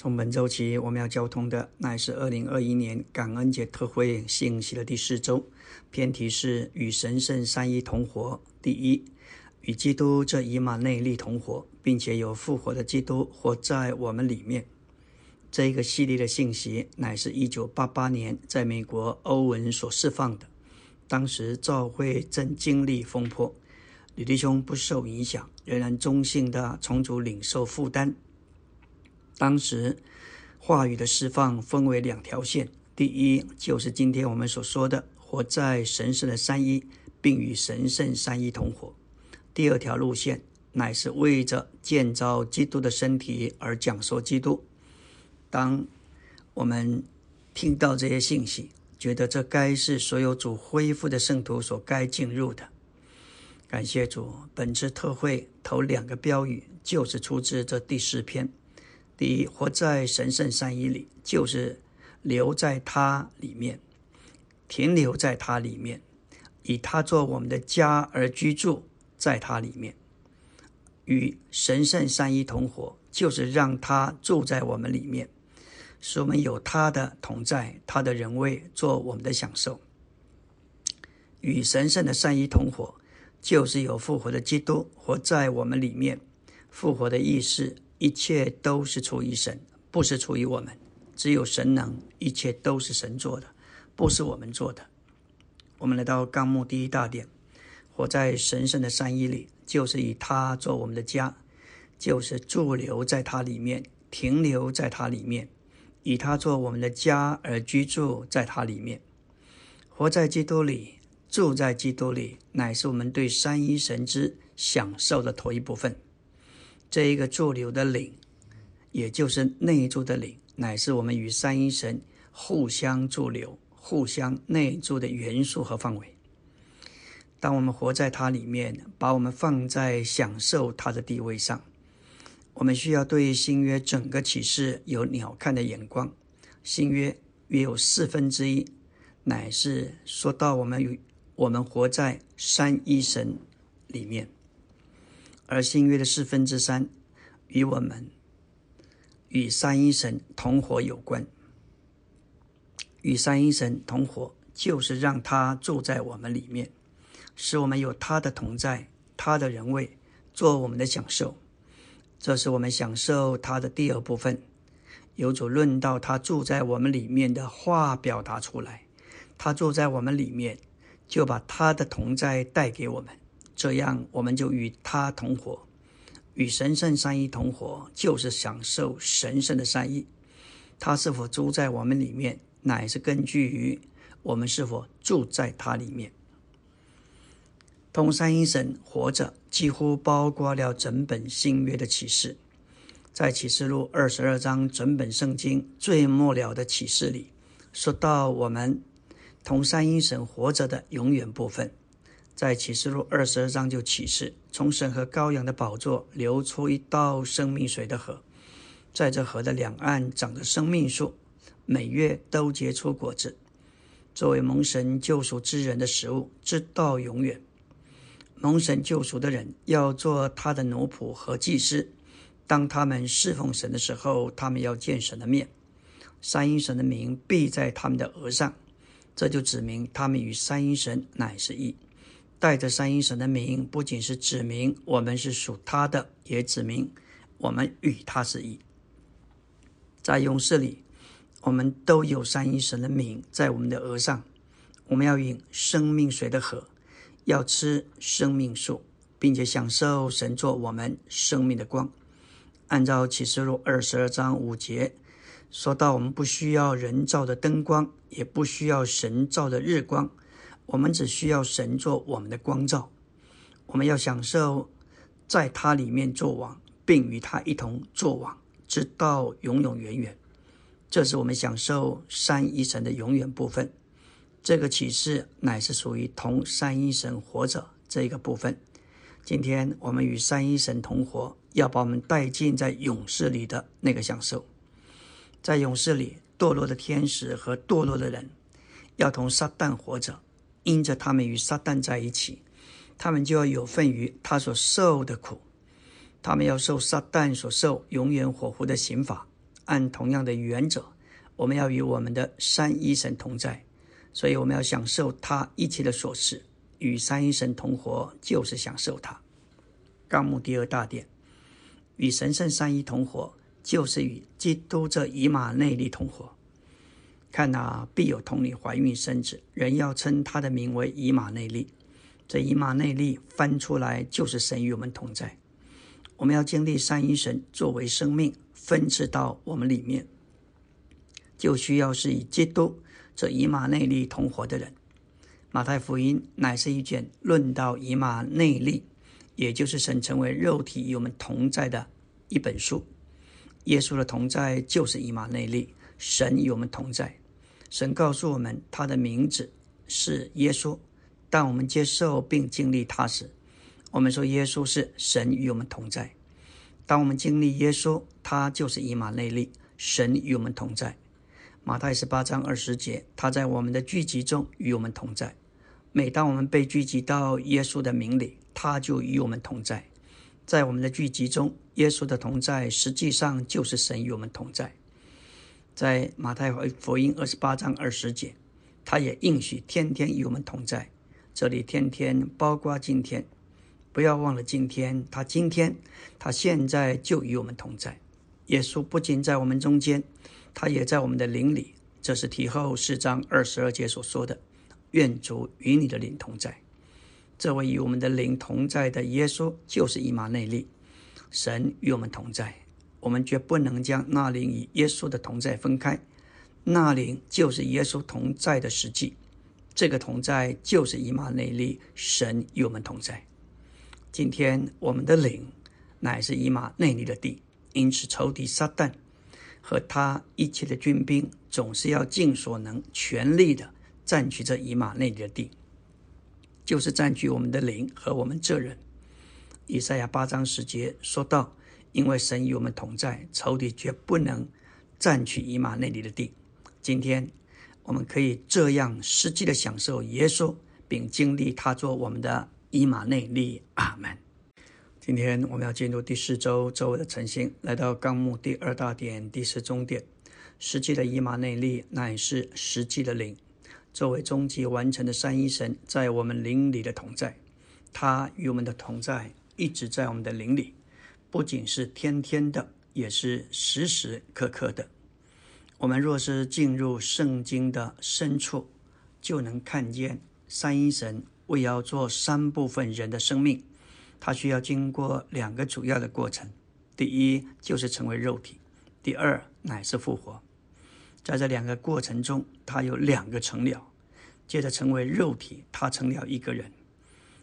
从本周起，我们要交通的乃是二零二一年感恩节特会信息的第四周，偏题是与神圣三一同活。第一，与基督这以马内利同活，并且有复活的基督活在我们里面。这一个系列的信息乃是一九八八年在美国欧文所释放的。当时教会正经历风波，李弟兄不受影响，仍然中性的重组领受负担。当时话语的释放分为两条线：第一，就是今天我们所说的活在神圣的三一，并与神圣三一同活；第二条路线乃是为着建造基督的身体而讲说基督。当我们听到这些信息，觉得这该是所有主恢复的圣徒所该进入的。感谢主，本次特会头两个标语就是出自这第四篇。第一，活在神圣三一里，就是留在他里面，停留在他里面，以他做我们的家而居住在他里面，与神圣三一同活，就是让他住在我们里面，使我们有他的同在，他的人位做我们的享受。与神圣的三一同活，就是有复活的基督活在我们里面，复活的意思。一切都是出于神，不是出于我们。只有神能，一切都是神做的，不是我们做的。我们来到纲目第一大点，活在神圣的山一里，就是以他做我们的家，就是驻留在他里面，停留在他里面，以他做我们的家而居住在他里面。活在基督里，住在基督里，乃是我们对三一神之享受的头一部分。这一个驻留的领，也就是内住的领，乃是我们与三一神互相驻留、互相内住的元素和范围。当我们活在它里面，把我们放在享受它的地位上，我们需要对新约整个启示有鸟瞰的眼光。新约约有四分之一，乃是说到我们与我们活在三一神里面。而新约的四分之三与我们与三一神同活有关。与三一神同活，就是让他住在我们里面，使我们有他的同在，他的人位做我们的享受。这是我们享受他的第二部分。有主论到他住在我们里面的话表达出来，他住在我们里面，就把他的同在带给我们。这样，我们就与他同活，与神圣三一同活，就是享受神圣的三一。他是否住在我们里面，乃是根据于我们是否住在他里面。同三一神活着，几乎包括了整本新约的启示。在启示录二十二章整本圣经最末了的启示里，说到我们同三一神活着的永远部分。在启示录二十二章就启示，从神和羔羊的宝座流出一道生命水的河，在这河的两岸长着生命树，每月都结出果子，作为蒙神救赎之人的食物，直到永远。蒙神救赎的人要做他的奴仆和祭司，当他们侍奉神的时候，他们要见神的面，三一神的名必在他们的额上，这就指明他们与三一神乃是一。带着三一神的名，不仅是指明我们是属他的，也指明我们与他是一。在勇士里，我们都有三一神的名在我们的额上。我们要饮生命水的河，要吃生命树，并且享受神作我们生命的光。按照启示录二十二章五节说到，我们不需要人造的灯光，也不需要神造的日光。我们只需要神做我们的光照，我们要享受在他里面做王，并与他一同做王，直到永永远远。这是我们享受三一神的永远部分。这个启示乃是属于同三一神活着这个部分。今天我们与三一神同活，要把我们带进在勇士里的那个享受。在勇士里，堕落的天使和堕落的人要同撒旦活着。因着他们与撒旦在一起，他们就要有份于他所受的苦，他们要受撒旦所受永远火湖的刑罚。按同样的原则，我们要与我们的三一神同在，所以我们要享受他一切的所事。与三一神同活，就是享受他。纲目第二大点，与神圣三一同活，就是与基督这以马内利同活。看呐必有童女怀孕生子，人要称他的名为以马内利。这以马内利翻出来就是神与我们同在。我们要经历三一神作为生命分赐到我们里面，就需要是以基督这以马内利同活的人。马太福音乃是一卷论到以马内利，也就是神成为肉体与我们同在的一本书。耶稣的同在就是以马内利，神与我们同在。神告诉我们他的名字是耶稣。当我们接受并经历他时，我们说耶稣是神与我们同在。当我们经历耶稣，他就是以马内利，神与我们同在。马太十八章二十节，他在我们的聚集中与我们同在。每当我们被聚集到耶稣的名里，他就与我们同在。在我们的聚集中，耶稣的同在实际上就是神与我们同在。在马太福音二十八章二十节，他也应许天天与我们同在。这里天天包括今天，不要忘了今天。他今天，他现在就与我们同在。耶稣不仅在我们中间，他也在我们的灵里。这是提后四章二十二节所说的：“愿主与你的灵同在。”这位与我们的灵同在的耶稣，就是以马内利，神与我们同在。我们绝不能将那灵与耶稣的同在分开。那灵就是耶稣同在的实际。这个同在就是以马内利，神与我们同在。今天我们的灵乃是以马内利的地，因此仇敌撒旦和他一切的军兵总是要尽所能、全力的占据这以马内利的地，就是占据我们的灵和我们这人。以赛亚八章十节说道：“因为神与我们同在，仇敌绝不能占取以马内利的地。”今天。我们可以这样实际的享受耶稣，并经历他做我们的以马内利。阿门。今天我们要进入第四周周围的晨星，来到纲目第二大点第四终点。实际的以马内利乃是实际的灵，作为终极完成的三一神在我们灵里的同在。他与我们的同在一直在我们的灵里，不仅是天天的，也是时时刻刻的。我们若是进入圣经的深处，就能看见三一神为要做三部分人的生命，他需要经过两个主要的过程：第一就是成为肉体；第二乃是复活。在这两个过程中，他有两个成了。接着成为肉体，他成了一个人；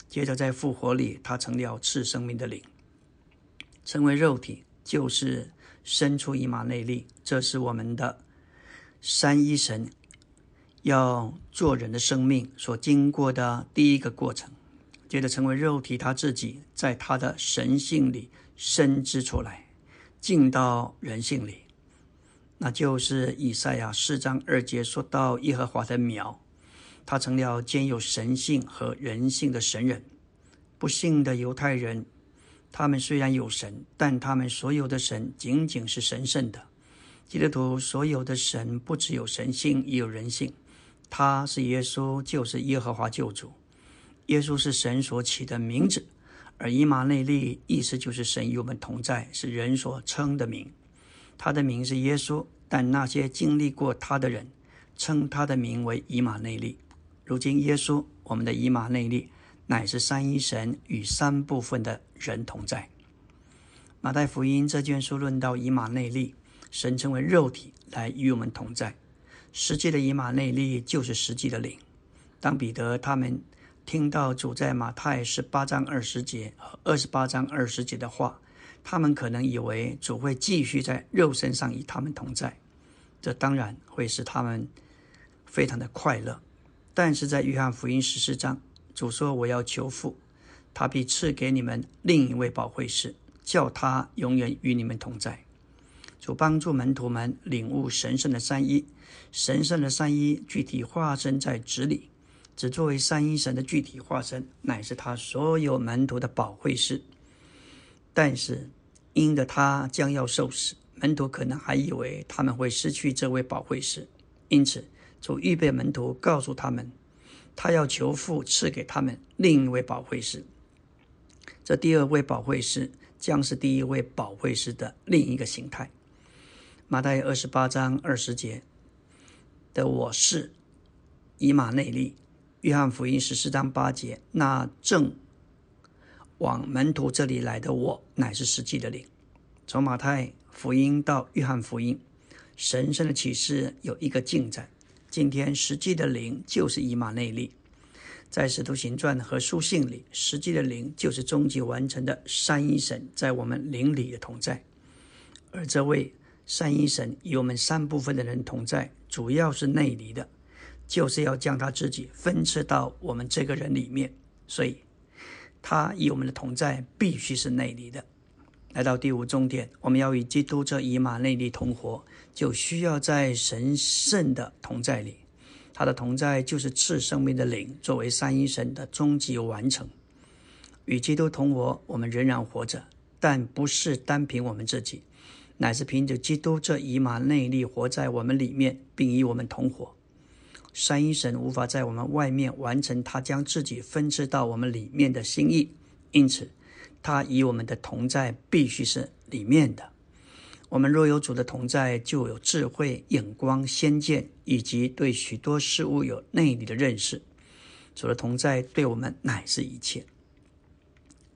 接着在复活里，他成了赐生命的灵。成为肉体就是生出一马内利，这是我们的。三一神要做人的生命所经过的第一个过程，接着成为肉体，他自己在他的神性里生之出来，进到人性里，那就是以赛亚四章二节说到耶和华的苗，他成了兼有神性和人性的神人。不幸的犹太人，他们虽然有神，但他们所有的神仅仅是神圣的。基督徒所有的神不只有神性，也有人性。他是耶稣，就是耶和华救主。耶稣是神所起的名字，而以马内利意思就是神与我们同在，是人所称的名。他的名是耶稣，但那些经历过他的人称他的名为以马内利。如今耶稣，我们的以马内利，乃是三一神与三部分的人同在。马太福音这卷书论到以马内利。神称为肉体来与我们同在，实际的以马内利就是实际的灵。当彼得他们听到主在马太十八章二十节和二十八章二十节的话，他们可能以为主会继续在肉身上与他们同在，这当然会使他们非常的快乐。但是在约翰福音十四章，主说：“我要求父，他必赐给你们另一位保惠师，叫他永远与你们同在。”主帮助门徒们领悟神圣的三一，神圣的三一具体化身在子里，只作为三一神的具体化身，乃是他所有门徒的宝贵师。但是因的他将要受死，门徒可能还以为他们会失去这位保惠师，因此主预备门徒告诉他们，他要求父赐给他们另一位保惠师。这第二位保惠师将是第一位保惠师的另一个形态。马太二十八章二十节的我是以马内利，约翰福音十四章八节那正往门徒这里来的我乃是实际的灵。从马太福音到约翰福音，神圣的启示有一个进展。今天实际的灵就是以马内利。在使徒行传和书信里，实际的灵就是终极完成的三一神在我们灵里的同在。而这位三一神与我们三部分的人同在，主要是内里的，就是要将他自己分赐到我们这个人里面。所以，他与我们的同在必须是内里的。来到第五重点，我们要与基督这以马内利同活，就需要在神圣的同在里。他的同在就是赐生命的灵，作为三一神的终极完成。与基督同活，我们仍然活着，但不是单凭我们自己，乃是凭着基督这以马内利活在我们里面，并与我们同活。三一神无法在我们外面完成他将自己分赐到我们里面的心意，因此。他与我们的同在必须是里面的。我们若有主的同在，就有智慧、眼光、先见，以及对许多事物有内里的认识。主的同在对我们乃是一切。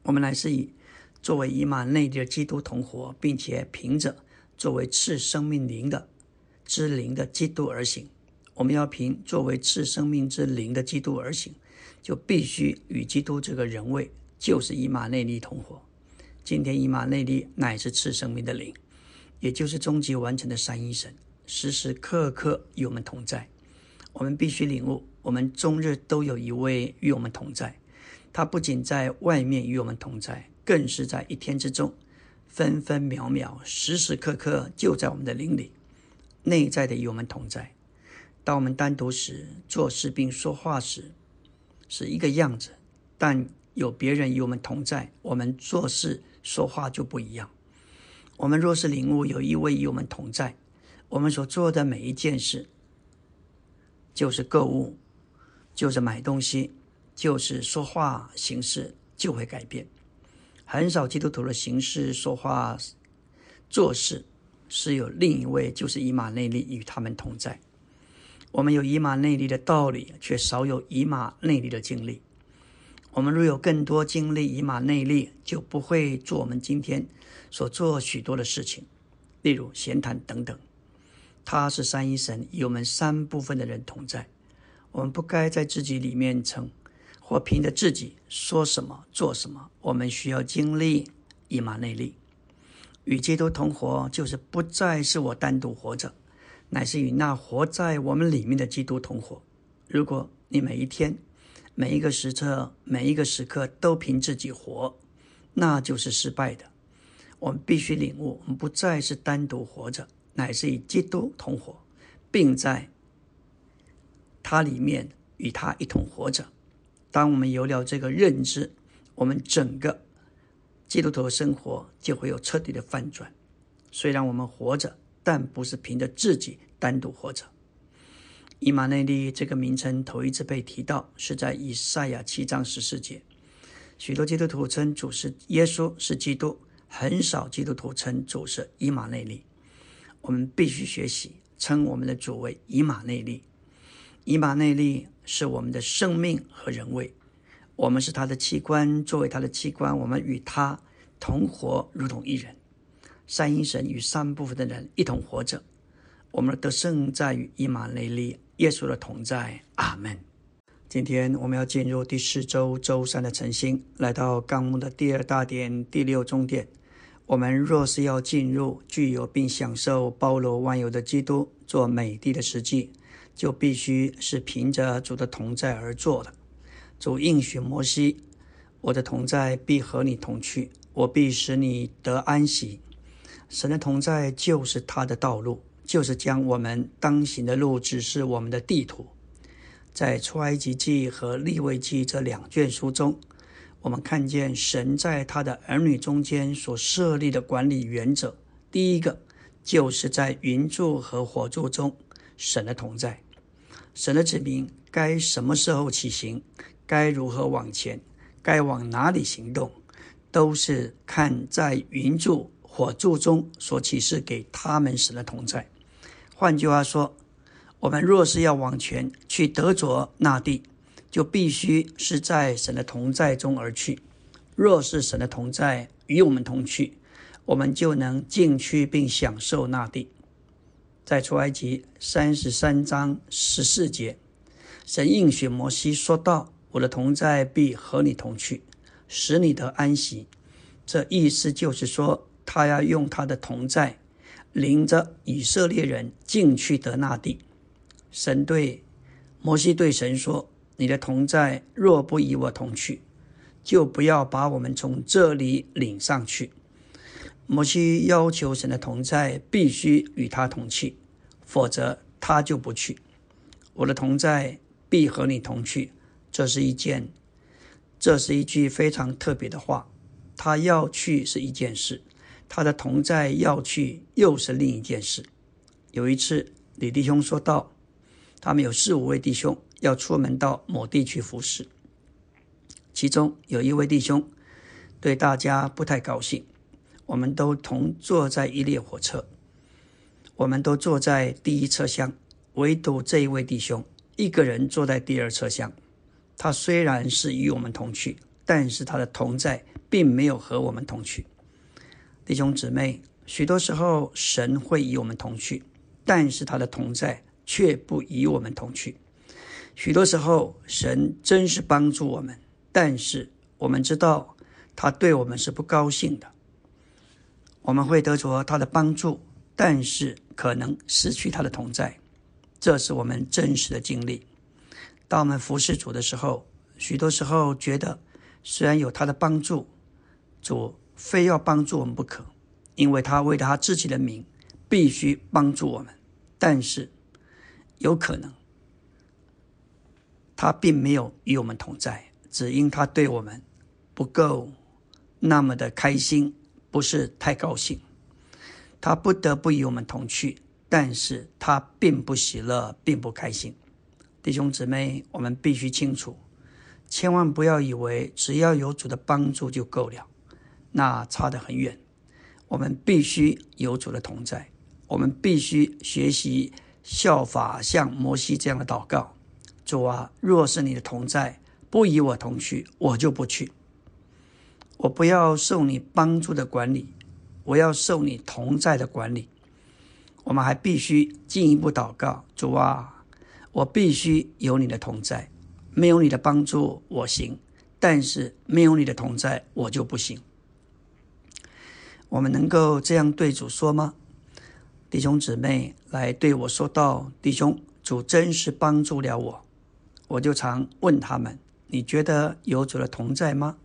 我们乃是以作为以马内利的基督同活，并且凭着作为赐生命灵的之灵的基督而行。我们要凭作为赐生命之灵的基督而行，就必须与基督这个人位。就是以马内利同活。今天以马内利乃是赐生命的灵，也就是终极完成的三一神，时时刻刻与我们同在。我们必须领悟，我们终日都有一位与我们同在。他不仅在外面与我们同在，更是在一天之中，分分秒秒、时时刻刻就在我们的灵里，内在的与我们同在。当我们单独时做事并说话时，是一个样子，但。有别人与我们同在，我们做事说话就不一样。我们若是领悟有一位与我们同在，我们所做的每一件事，就是购物，就是买东西，就是说话形式就会改变。很少基督徒的形式、说话、做事是有另一位，就是以马内利与他们同在。我们有以马内利的道理，却少有以马内利的经历。我们若有更多经历以马内利，就不会做我们今天所做许多的事情，例如闲谈等等。他是三一神与我们三部分的人同在。我们不该在自己里面称，或凭着自己说什么做什么。我们需要经历以马内利，与基督同活，就是不再是我单独活着，乃是与那活在我们里面的基督同活。如果你每一天，每一个时刻，每一个时刻都凭自己活，那就是失败的。我们必须领悟，我们不再是单独活着，乃是与基督同活，并在他里面与他一同活着。当我们有了这个认知，我们整个基督徒的生活就会有彻底的翻转。虽然我们活着，但不是凭着自己单独活着。以马内利这个名称头一次被提到，是在以赛亚七章十四节。许多基督徒称主是耶稣，是基督，很少基督徒称主是以马内利。我们必须学习称我们的主为以马内利。以马内利是我们的生命和人位，我们是他的器官，作为他的器官，我们与他同活，如同一人。三一神与三部分的人一同活着。我们的得胜在于以马内利。耶稣的同在，阿门。今天我们要进入第四周周三的晨星，来到纲目的第二大点第六中点。我们若是要进入具有并享受包罗万有的基督做美帝的实际，就必须是凭着主的同在而做的。主应许摩西：“我的同在必和你同去，我必使你得安息。”神的同在就是他的道路。就是将我们当行的路指示我们的地图。在出埃及记和利未记这两卷书中，我们看见神在他的儿女中间所设立的管理原则。第一个就是在云柱和火柱中，神的同在。神的子民该什么时候起行，该如何往前，该往哪里行动，都是看在云柱、火柱中所启示给他们神的同在。换句话说，我们若是要往前去得着那地，就必须是在神的同在中而去。若是神的同在与我们同去，我们就能进去并享受那地。在出埃及三十三章十四节，神应许摩西说道：“我的同在必和你同去，使你得安息。”这意思就是说，他要用他的同在，领着以色列人进去得那地。神对摩西对神说：“你的同在若不与我同去，就不要把我们从这里领上去。”摩西要求神的同在必须与他同去，否则他就不去。我的同在必和你同去，这是一件，这是一句非常特别的话。他要去是一件事，他的同在要去又是另一件事。有一次，李弟兄说道，他们有四五位弟兄要出门到某地去服侍，其中有一位弟兄对大家不太高兴。我们都同坐在一列火车，我们都坐在第一车厢，唯独这一位弟兄一个人坐在第二车厢。他虽然是与我们同去，但是他的同在并没有和我们同去。弟兄姊妹，许多时候神会与我们同去，但是他的同在却不与我们同去。许多时候神真是帮助我们，但是我们知道他对我们是不高兴的。我们会得着他的帮助，但是可能失去他的同在，这是我们真实的经历。当我们服侍主的时候，许多时候觉得虽然有他的帮助，主非要帮助我们不可，因为他为了他自己的名必须帮助我们。但是有可能他并没有与我们同在，只因他对我们不够那么的开心。不是太高兴，他不得不与我们同去，但是他并不喜乐，并不开心。弟兄姊妹，我们必须清楚，千万不要以为只要有主的帮助就够了，那差得很远。我们必须有主的同在，我们必须学习效法像摩西这样的祷告：主啊，若是你的同在不与我同去，我就不去。我不要受你帮助的管理，我要受你同在的管理。我们还必须进一步祷告：主啊，我必须有你的同在，没有你的帮助我行，但是没有你的同在我就不行。我们能够这样对主说吗？弟兄姊妹来对我说道：“弟兄，主真是帮助了我。”我就常问他们：“你觉得有主的同在吗？”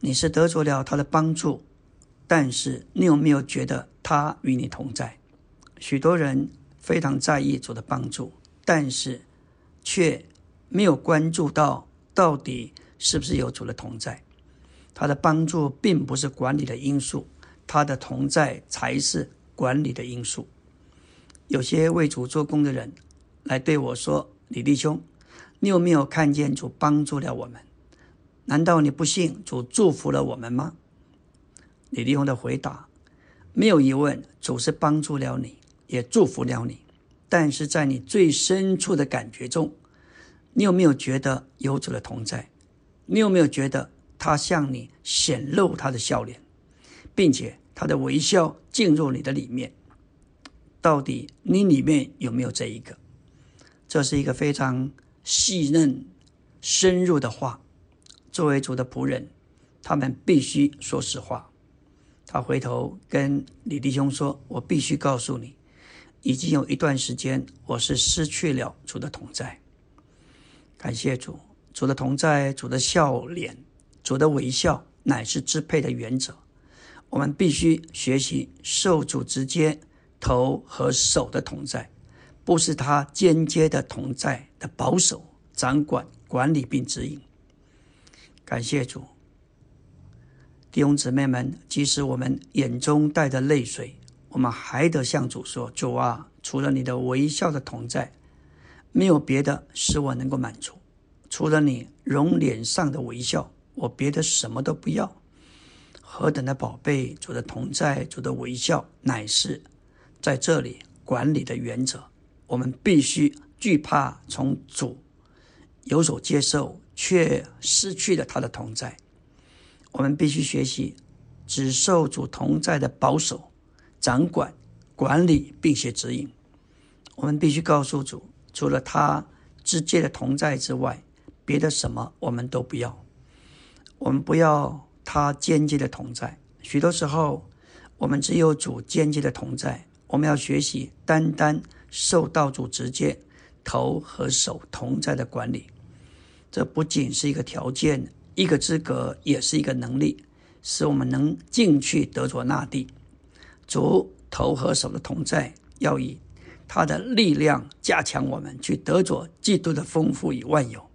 你是得着了他的帮助，但是你有没有觉得他与你同在？许多人非常在意主的帮助，但是却没有关注到到底是不是有主的同在。他的帮助并不是管理的因素，他的同在才是管理的因素。有些为主做工的人来对我说：“李弟兄，你有没有看见主帮助了我们？”难道你不信主祝福了我们吗？李立宏的回答没有疑问，主是帮助了你，也祝福了你。但是在你最深处的感觉中，你有没有觉得有主的同在？你有没有觉得他向你显露他的笑脸，并且他的微笑进入你的里面？到底你里面有没有这一个？这是一个非常细嫩、深入的话。作为主的仆人，他们必须说实话。他回头跟李弟兄说：“我必须告诉你，已经有一段时间，我是失去了主的同在。感谢主，主的同在，主的笑脸，主的微笑，乃是支配的原则。我们必须学习受主直接头和手的同在，不是他间接的同在的保守、掌管、管理并指引。”感谢主，弟兄姊妹们，即使我们眼中带着泪水，我们还得向主说：“主啊，除了你的微笑的同在，没有别的使我能够满足。除了你容脸上的微笑，我别的什么都不要。何等的宝贝！主的同在，主的微笑，乃是在这里管理的原则。我们必须惧怕从主有所接受，却失去了他的同在。我们必须学习只受主同在的保守。”掌管、管理并且指引，我们必须告诉主，除了他之间的同在之外，别的什么我们都不要。我们不要他间接的同在。许多时候，我们只有主间接的同在。我们要学习单单受道主直接头和手同在的管理。这不仅是一个条件、一个资格，也是一个能力，使我们能进去得着那地。主头和手的同在，要以他的力量加强我们，去得着基督的丰富与万有。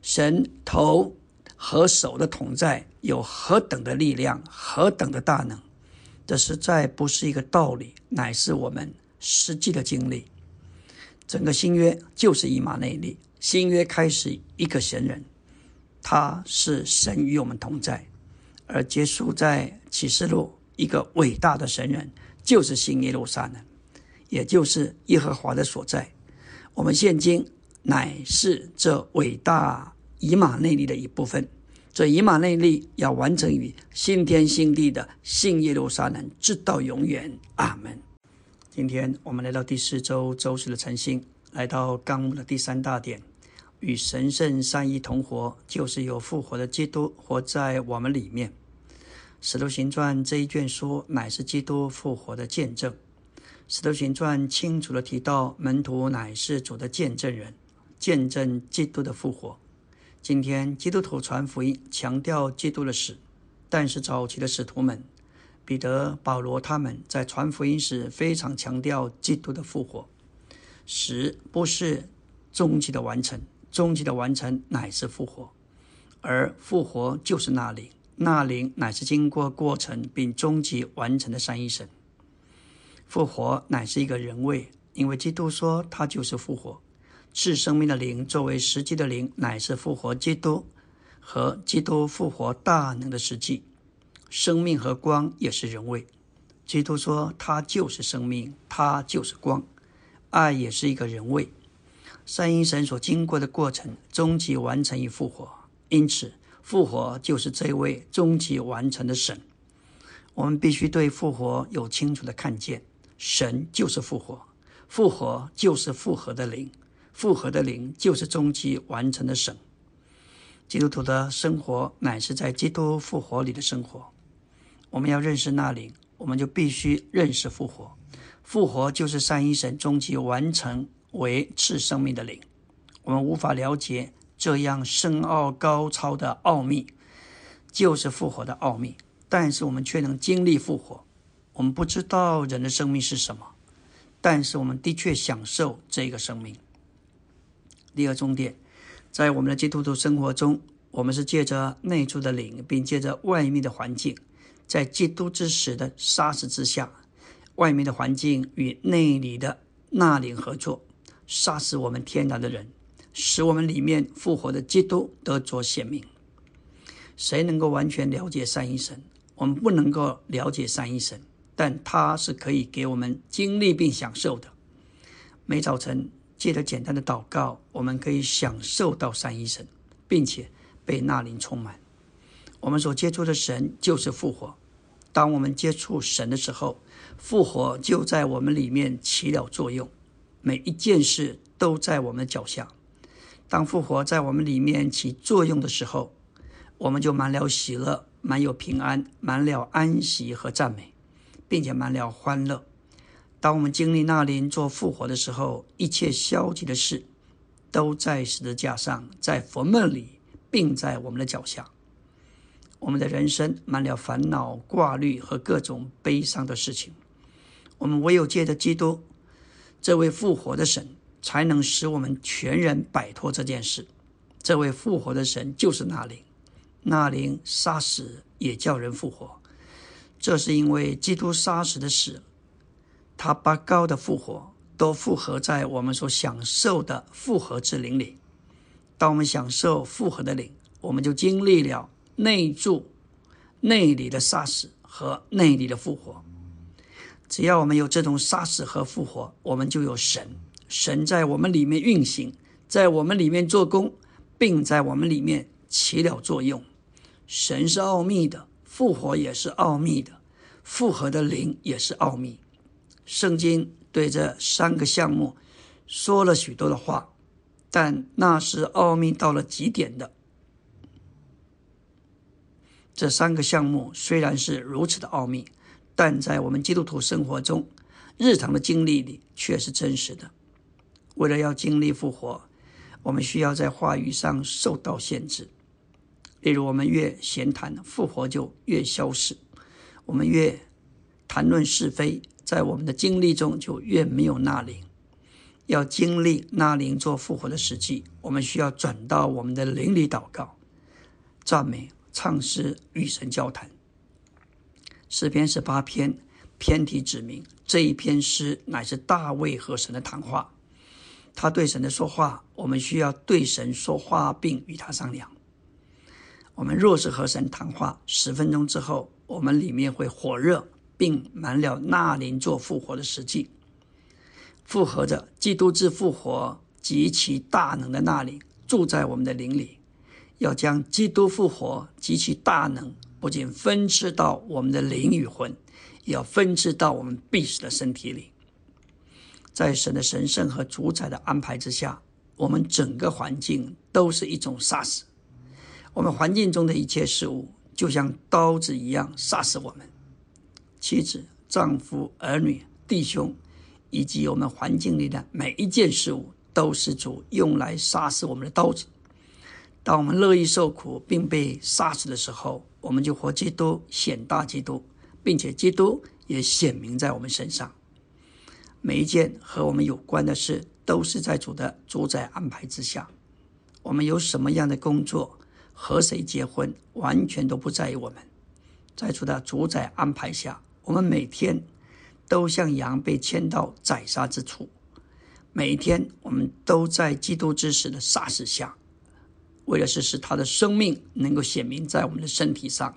神头和手的同在有何等的力量，何等的大能？这实在不是一个道理，乃是我们实际的经历。整个新约就是以马内利，新约开始一个神人，他是神与我们同在，而结束在启示录。一个伟大的神人，就是新耶路撒冷，也就是耶和华的所在。我们现今乃是这伟大以马内利的一部分。这以马内利要完成于新天新地的新耶路撒冷，直到永远。阿门。今天我们来到第四周周四的晨星，来到纲目的第三大点，与神圣善意同活，就是有复活的基督活在我们里面。《使徒行传》这一卷书乃是基督复活的见证。《使徒行传》清楚地提到，门徒乃是主的见证人，见证基督的复活。今天基督徒传福音，强调基督的死，但是早期的使徒们，彼得、保罗他们在传福音时非常强调基督的复活。死不是终极的完成，终极的完成乃是复活，而复活就是那里。那灵乃是经过过程并终极完成的三一神。复活乃是一个人位，因为基督说他就是复活。赐生命的灵作为实际的灵，乃是复活基督和基督复活大能的实际。生命和光也是人位。基督说他就是生命，他就是光。爱也是一个人位。三一神所经过的过程，终极完成与复活，因此。复活就是这位终极完成的神，我们必须对复活有清楚的看见。神就是复活，复活就是复活的灵，复活的灵就是终极完成的神。基督徒的生活乃是在基督复活里的生活。我们要认识那灵，我们就必须认识复活。复活就是三一神终极完成为赐生命的灵。我们无法了解。这样深奥高超的奥秘，就是复活的奥秘。但是我们却能经历复活。我们不知道人的生命是什么，但是我们的确享受这个生命。第二重点，在我们的基督徒生活中，我们是借着内住的灵，并借着外面的环境，在基督之死的杀死之下，外面的环境与内里的那灵合作，杀死我们天然的人。使我们里面复活的基督得着显明。谁能够完全了解三一神？我们不能够了解三一神，但他是可以给我们经历并享受的。每早晨借着简单的祷告，我们可以享受到三一神，并且被那灵充满。我们所接触的神就是复活。当我们接触神的时候，复活就在我们里面起了作用。每一件事都在我们脚下。当复活在我们里面起作用的时候，我们就满了喜乐，满有平安，满了安息和赞美，并且满了欢乐。当我们经历那灵做复活的时候，一切消极的事都在十字架上，在佛梦里，并在我们的脚下。我们的人生满了烦恼、挂虑和各种悲伤的事情。我们唯有借着基督这位复活的神。才能使我们全人摆脱这件事。这位复活的神就是那灵，那灵杀死也叫人复活。这是因为基督杀死的死他把高的复活都复合在我们所享受的复合之灵里。当我们享受复合的灵，我们就经历了内住、内里的杀死和内里的复活。只要我们有这种杀死和复活，我们就有神。神在我们里面运行，在我们里面做工，并在我们里面起了作用。神是奥秘的，复活也是奥秘的，复合的灵也是奥秘。圣经对这三个项目说了许多的话，但那是奥秘到了极点的。这三个项目虽然是如此的奥秘，但在我们基督徒生活中、日常的经历里却是真实的。为了要经历复活，我们需要在话语上受到限制。例如，我们越闲谈，复活就越消失；我们越谈论是非，在我们的经历中就越没有纳灵。要经历纳灵做复活的时机，我们需要转到我们的灵里祷告、赞美、唱诗、与神交谈。诗篇十八篇篇题指明，这一篇诗乃是大卫和神的谈话。他对神的说话，我们需要对神说话，并与他商量。我们若是和神谈话十分钟之后，我们里面会火热，并满了那灵做复活的实际。复合着基督之复活及其大能的那灵住在我们的灵里，要将基督复活及其大能不仅分赐到我们的灵与魂，也要分赐到我们必死的身体里。在神的神圣和主宰的安排之下，我们整个环境都是一种杀死。我们环境中的一切事物，就像刀子一样杀死我们。妻子、丈夫、儿女、弟兄，以及我们环境里的每一件事物，都是主用来杀死我们的刀子。当我们乐意受苦并被杀死的时候，我们就活基督，显大基督，并且基督也显明在我们身上。每一件和我们有关的事，都是在主的主宰安排之下。我们有什么样的工作，和谁结婚，完全都不在于我们。在主的主宰安排下，我们每天都像羊被牵到宰杀之处。每一天，我们都在基督之死的杀死下，为的是使他的生命能够显明在我们的身体上，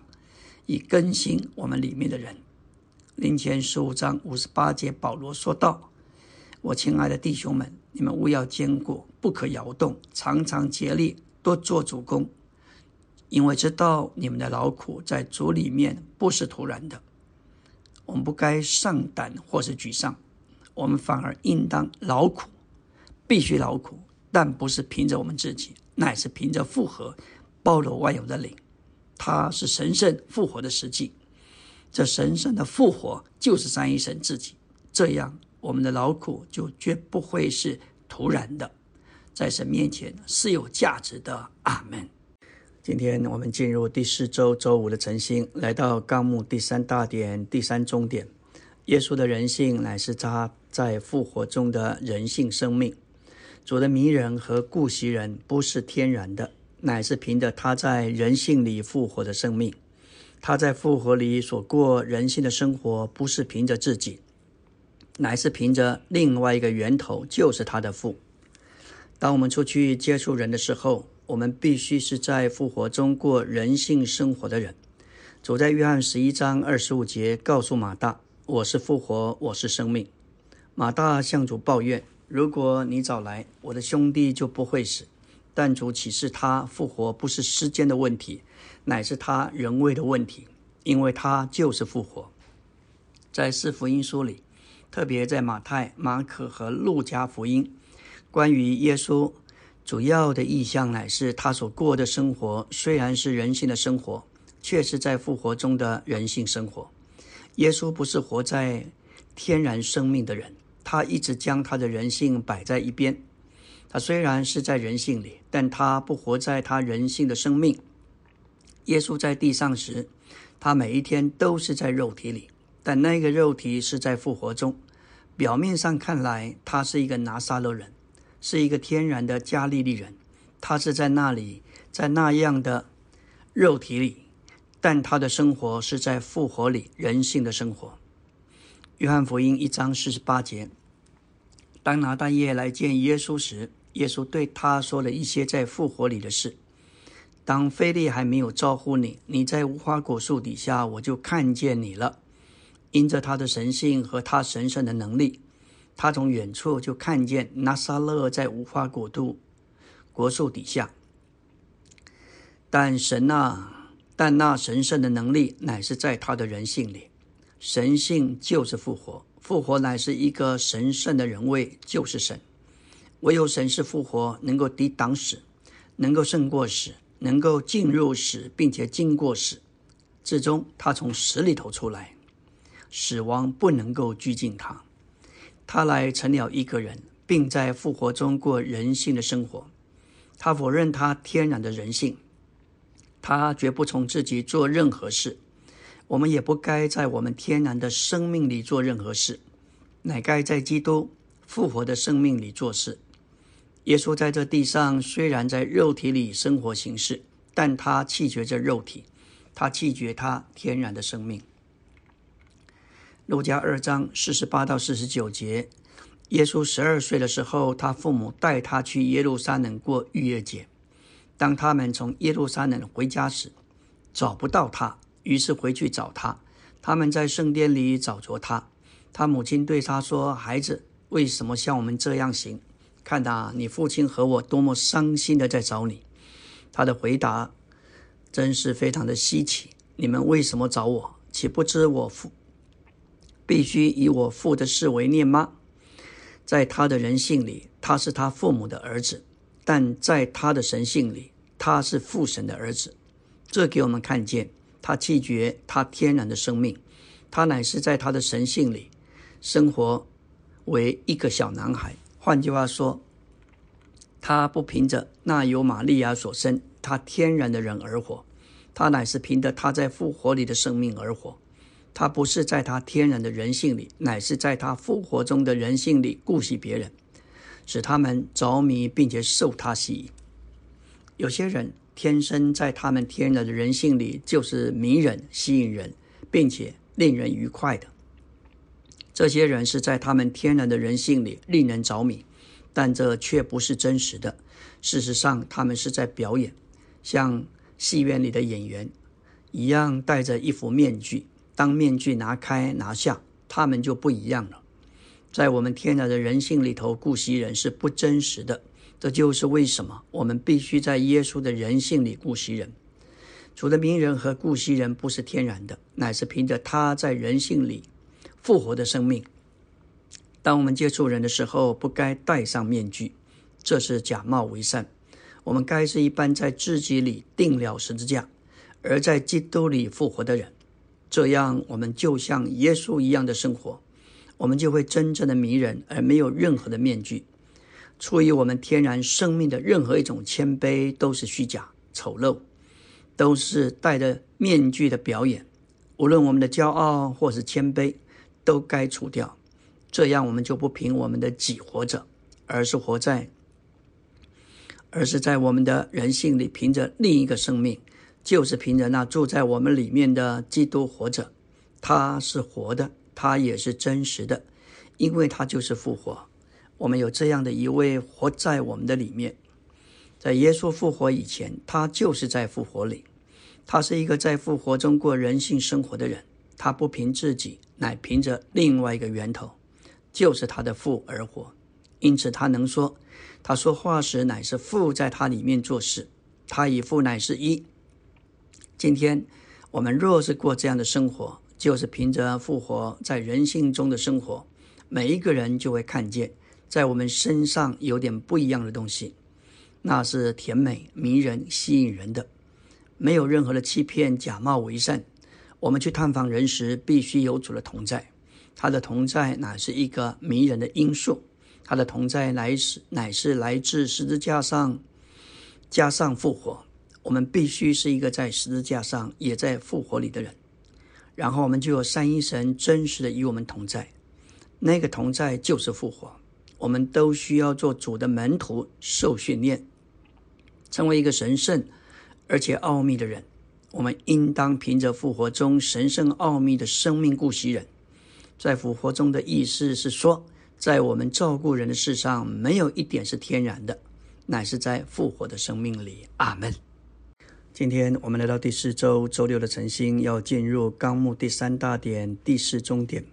以更新我们里面的人。林前十五章五十八节，保罗说道：“我亲爱的弟兄们，你们务要坚固，不可摇动，常常竭力多做主公，因为知道你们的劳苦在主里面不是突然的。我们不该上胆或是沮丧，我们反而应当劳苦，必须劳苦，但不是凭着我们自己，乃是凭着复活包罗万有的灵，他是神圣复活的实际。”这神圣的复活就是三一神自己，这样我们的劳苦就绝不会是突然的，在神面前是有价值的。阿门。今天我们进入第四周周五的晨星，来到纲目第三大点第三终点。耶稣的人性乃是他在复活中的人性生命。主的迷人和顾惜人不是天然的，乃是凭着他在人性里复活的生命。他在复活里所过人性的生活，不是凭着自己，乃是凭着另外一个源头，就是他的父。当我们出去接触人的时候，我们必须是在复活中过人性生活的人。走在约翰十一章二十五节，告诉马大：“我是复活，我是生命。”马大向主抱怨：“如果你早来，我的兄弟就不会死。”但主启示他复活不是时间的问题。乃是他人为的问题，因为他就是复活。在四福音书里，特别在马太、马可和路加福音，关于耶稣主要的意象乃是他所过的生活，虽然是人性的生活，却是在复活中的人性生活。耶稣不是活在天然生命的人，他一直将他的人性摆在一边。他虽然是在人性里，但他不活在他人性的生命。耶稣在地上时，他每一天都是在肉体里，但那个肉体是在复活中。表面上看来，他是一个拿撒勒人，是一个天然的加利利人，他是在那里，在那样的肉体里，但他的生活是在复活里人性的生活。约翰福音一章四十八节，当拿大业来见耶稣时，耶稣对他说了一些在复活里的事。当菲利还没有招呼你，你在无花果树底下，我就看见你了。因着他的神性和他神圣的能力，他从远处就看见拿撒勒在无花果度果树底下。但神那，但那神圣的能力乃是在他的人性里。神性就是复活，复活乃是一个神圣的人位，就是神。唯有神是复活，能够抵挡死，能够胜过死。能够进入死，并且经过死，最终他从死里头出来，死亡不能够拘禁他。他来成了一个人，并在复活中过人性的生活。他否认他天然的人性，他绝不从自己做任何事。我们也不该在我们天然的生命里做任何事，乃该在基督复活的生命里做事。耶稣在这地上虽然在肉体里生活行事，但他弃绝这肉体，他弃绝他天然的生命。路加二章四十八到四十九节，耶稣十二岁的时候，他父母带他去耶路撒冷过逾越节。当他们从耶路撒冷回家时，找不到他，于是回去找他。他们在圣殿里找着他。他母亲对他说：“孩子，为什么像我们这样行？”看呐，你父亲和我多么伤心的在找你。他的回答真是非常的稀奇。你们为什么找我？岂不知我父必须以我父的事为念吗？在他的人性里，他是他父母的儿子；但在他的神性里，他是父神的儿子。这给我们看见，他弃绝他天然的生命，他乃是在他的神性里生活为一个小男孩。换句话说，他不凭着那由玛利亚所生他天然的人而活，他乃是凭着他在复活里的生命而活。他不是在他天然的人性里，乃是在他复活中的人性里顾惜别人，使他们着迷，并且受他吸引。有些人天生在他们天然的人性里就是迷人、吸引人，并且令人愉快的。这些人是在他们天然的人性里令人着迷，但这却不是真实的。事实上，他们是在表演，像戏院里的演员一样，戴着一副面具。当面具拿开拿下，他们就不一样了。在我们天然的人性里头，顾惜人是不真实的。这就是为什么我们必须在耶稣的人性里顾惜人。主的名人和顾惜人不是天然的，乃是凭着他在人性里。复活的生命。当我们接触人的时候，不该戴上面具，这是假冒为善。我们该是一般在自己里定了十字架，而在基督里复活的人。这样，我们就像耶稣一样的生活，我们就会真正的迷人，而没有任何的面具。出于我们天然生命的任何一种谦卑，都是虚假、丑陋，都是戴着面具的表演。无论我们的骄傲或是谦卑。都该除掉，这样我们就不凭我们的己活着，而是活在，而是在我们的人性里凭着另一个生命，就是凭着那住在我们里面的基督活着。他是活的，他也是真实的，因为他就是复活。我们有这样的一位活在我们的里面，在耶稣复活以前，他就是在复活里，他是一个在复活中过人性生活的人。他不凭自己，乃凭着另外一个源头，就是他的父而活。因此，他能说，他说话时乃是父在他里面做事。他与父乃是一。今天我们若是过这样的生活，就是凭着复活在人性中的生活，每一个人就会看见，在我们身上有点不一样的东西，那是甜美、迷人、吸引人的，没有任何的欺骗、假冒为善。我们去探访人时，必须有主的同在。他的同在乃是一个迷人的因素。他的同在乃是乃是来自十字架上加上复活。我们必须是一个在十字架上也在复活里的人。然后我们就有三一神真实的与我们同在。那个同在就是复活。我们都需要做主的门徒，受训练，成为一个神圣而且奥秘的人。我们应当凭着复活中神圣奥秘的生命顾惜人，在复活中的意思是说，在我们照顾人的事上，没有一点是天然的，乃是在复活的生命里。阿门。今天我们来到第四周周六的晨星，要进入纲目第三大点第四终点。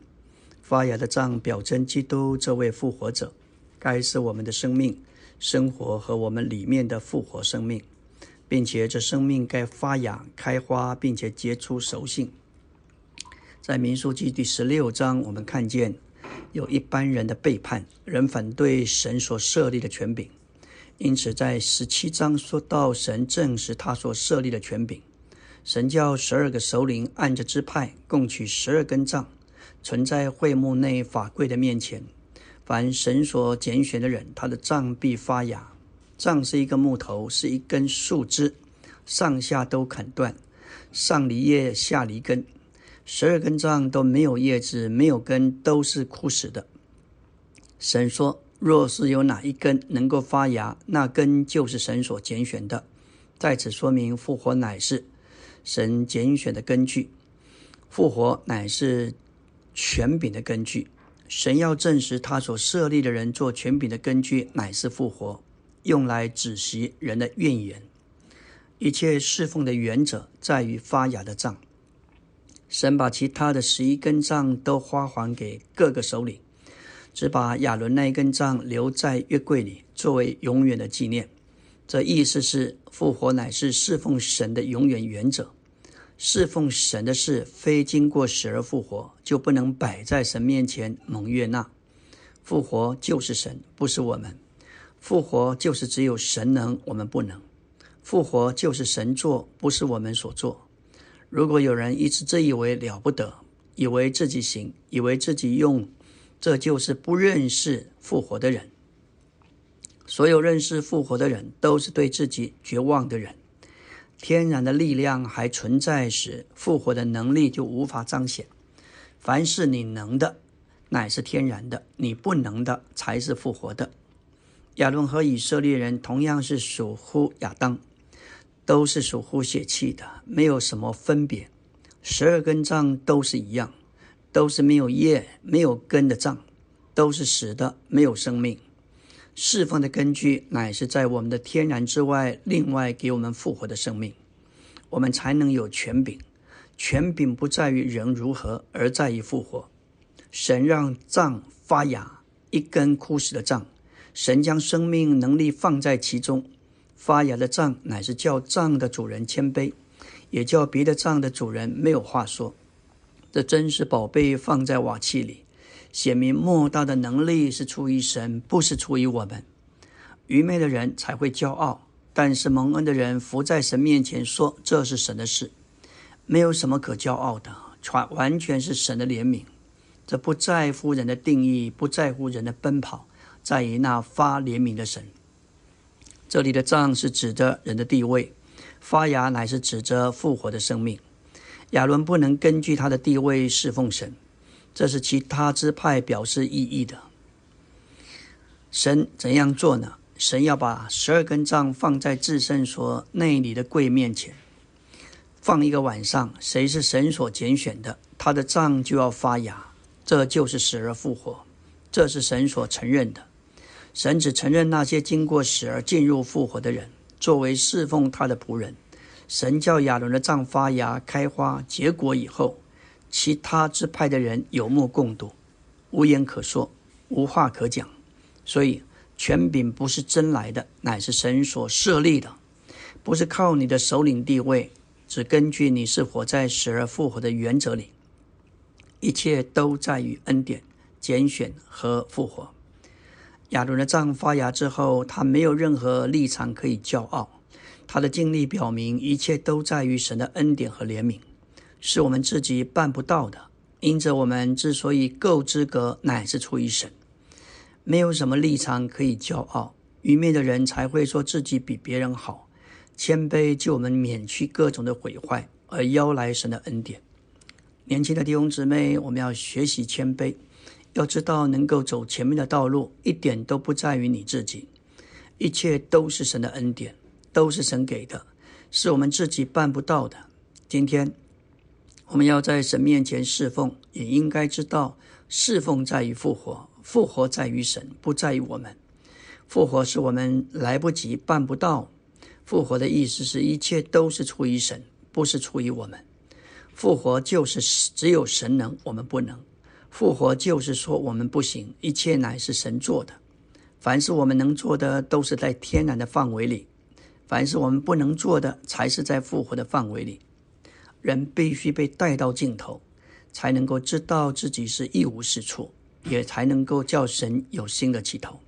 发芽的杖表征基督这位复活者，该是我们的生命、生活和我们里面的复活生命。并且这生命该发芽、开花，并且结出熟性。在民书记第十六章，我们看见有一般人的背叛，人反对神所设立的权柄。因此，在十七章说到神证实他所设立的权柄，神叫十二个首领按着支派共取十二根杖，存在会幕内法柜的面前。凡神所拣选的人，他的杖必发芽。杖是一个木头，是一根树枝，上下都砍断，上离叶，下离根。十二根杖都没有叶子，没有根，都是枯死的。神说：“若是有哪一根能够发芽，那根就是神所拣选的。”在此说明，复活乃是神拣选的根据，复活乃是权柄的根据。神要证实他所设立的人做权柄的根据，乃是复活。用来止息人的怨言，一切侍奉的原则在于发芽的杖。神把其他的十一根杖都发还给各个首领，只把亚伦那一根杖留在月柜里，作为永远的纪念。这意思是复活乃是侍奉神的永远原则。侍奉神的事，非经过死而复活，就不能摆在神面前蒙悦纳。复活就是神，不是我们。复活就是只有神能，我们不能；复活就是神做，不是我们所做。如果有人一直自以为了不得，以为自己行，以为自己用，这就是不认识复活的人。所有认识复活的人，都是对自己绝望的人。天然的力量还存在时，复活的能力就无法彰显。凡是你能的，乃是天然的；你不能的，才是复活的。亚伦和以色列人同样是属乎亚当，都是属乎血气的，没有什么分别。十二根杖都是一样，都是没有叶、没有根的杖，都是死的，没有生命。释放的根据乃是在我们的天然之外，另外给我们复活的生命，我们才能有权柄。权柄不在于人如何，而在于复活。神让杖发芽，一根枯死的杖。神将生命能力放在其中，发芽的杖乃是叫杖的主人谦卑，也叫别的杖的主人没有话说。这真是宝贝放在瓦器里，显明莫大的能力是出于神，不是出于我们。愚昧的人才会骄傲，但是蒙恩的人伏在神面前说：“这是神的事，没有什么可骄傲的，全完全是神的怜悯。这不在乎人的定义，不在乎人的奔跑。”在于那发怜悯的神。这里的杖是指着人的地位，发芽乃是指着复活的生命。亚伦不能根据他的地位侍奉神，这是其他支派表示意义的。神怎样做呢？神要把十二根杖放在至圣所内里的柜面前，放一个晚上。谁是神所拣选的，他的杖就要发芽，这就是死而复活，这是神所承认的。神只承认那些经过死而进入复活的人，作为侍奉他的仆人。神叫亚伦的杖发芽、开花、结果以后，其他支派的人有目共睹，无言可说，无话可讲。所以权柄不是真来的，乃是神所设立的，不是靠你的首领地位，只根据你是活在死而复活的原则里。一切都在于恩典、拣选和复活。亚伦的杖发芽之后，他没有任何立场可以骄傲。他的经历表明，一切都在于神的恩典和怜悯，是我们自己办不到的。因着我们之所以够资格，乃是出于神，没有什么立场可以骄傲。愚昧的人才会说自己比别人好。谦卑就我们免去各种的毁坏，而邀来神的恩典。年轻的弟兄姊妹，我们要学习谦卑。要知道，能够走前面的道路，一点都不在于你自己，一切都是神的恩典，都是神给的，是我们自己办不到的。今天，我们要在神面前侍奉，也应该知道侍奉在于复活，复活在于神，不在于我们。复活是我们来不及、办不到。复活的意思是一切都是出于神，不是出于我们。复活就是只有神能，我们不能。复活就是说我们不行，一切乃是神做的。凡是我们能做的，都是在天然的范围里；凡是我们不能做的，才是在复活的范围里。人必须被带到尽头，才能够知道自己是一无是处，也才能够叫神有新的起头。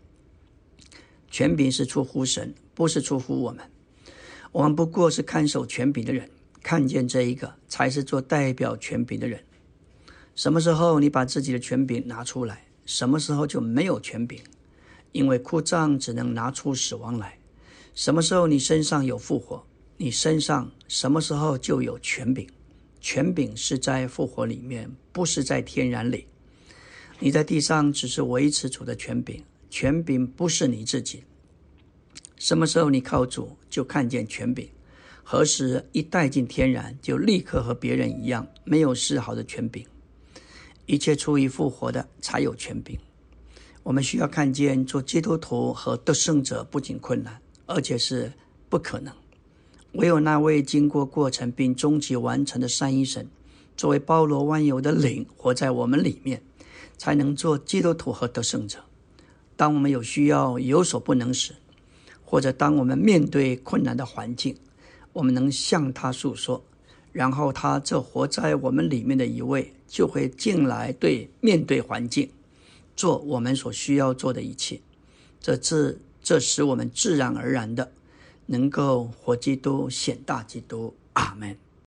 权柄是出乎神，不是出乎我们。我们不过是看守权柄的人，看见这一个，才是做代表权柄的人。什么时候你把自己的权柄拿出来，什么时候就没有权柄，因为哭葬只能拿出死亡来。什么时候你身上有复活，你身上什么时候就有权柄。权柄是在复活里面，不是在天然里。你在地上只是维持主的权柄，权柄不是你自己。什么时候你靠主，就看见权柄；何时一带进天然，就立刻和别人一样，没有丝毫的权柄。一切出于复活的才有权柄。我们需要看见做基督徒和得胜者不仅困难，而且是不可能。唯有那位经过过程并终极完成的三一神，作为包罗万有的灵活在我们里面，才能做基督徒和得胜者。当我们有需要、有所不能时，或者当我们面对困难的环境，我们能向他诉说。然后他这活在我们里面的一位就会进来，对面对环境，做我们所需要做的一切。这自这使我们自然而然的能够活基督显大基督。阿门。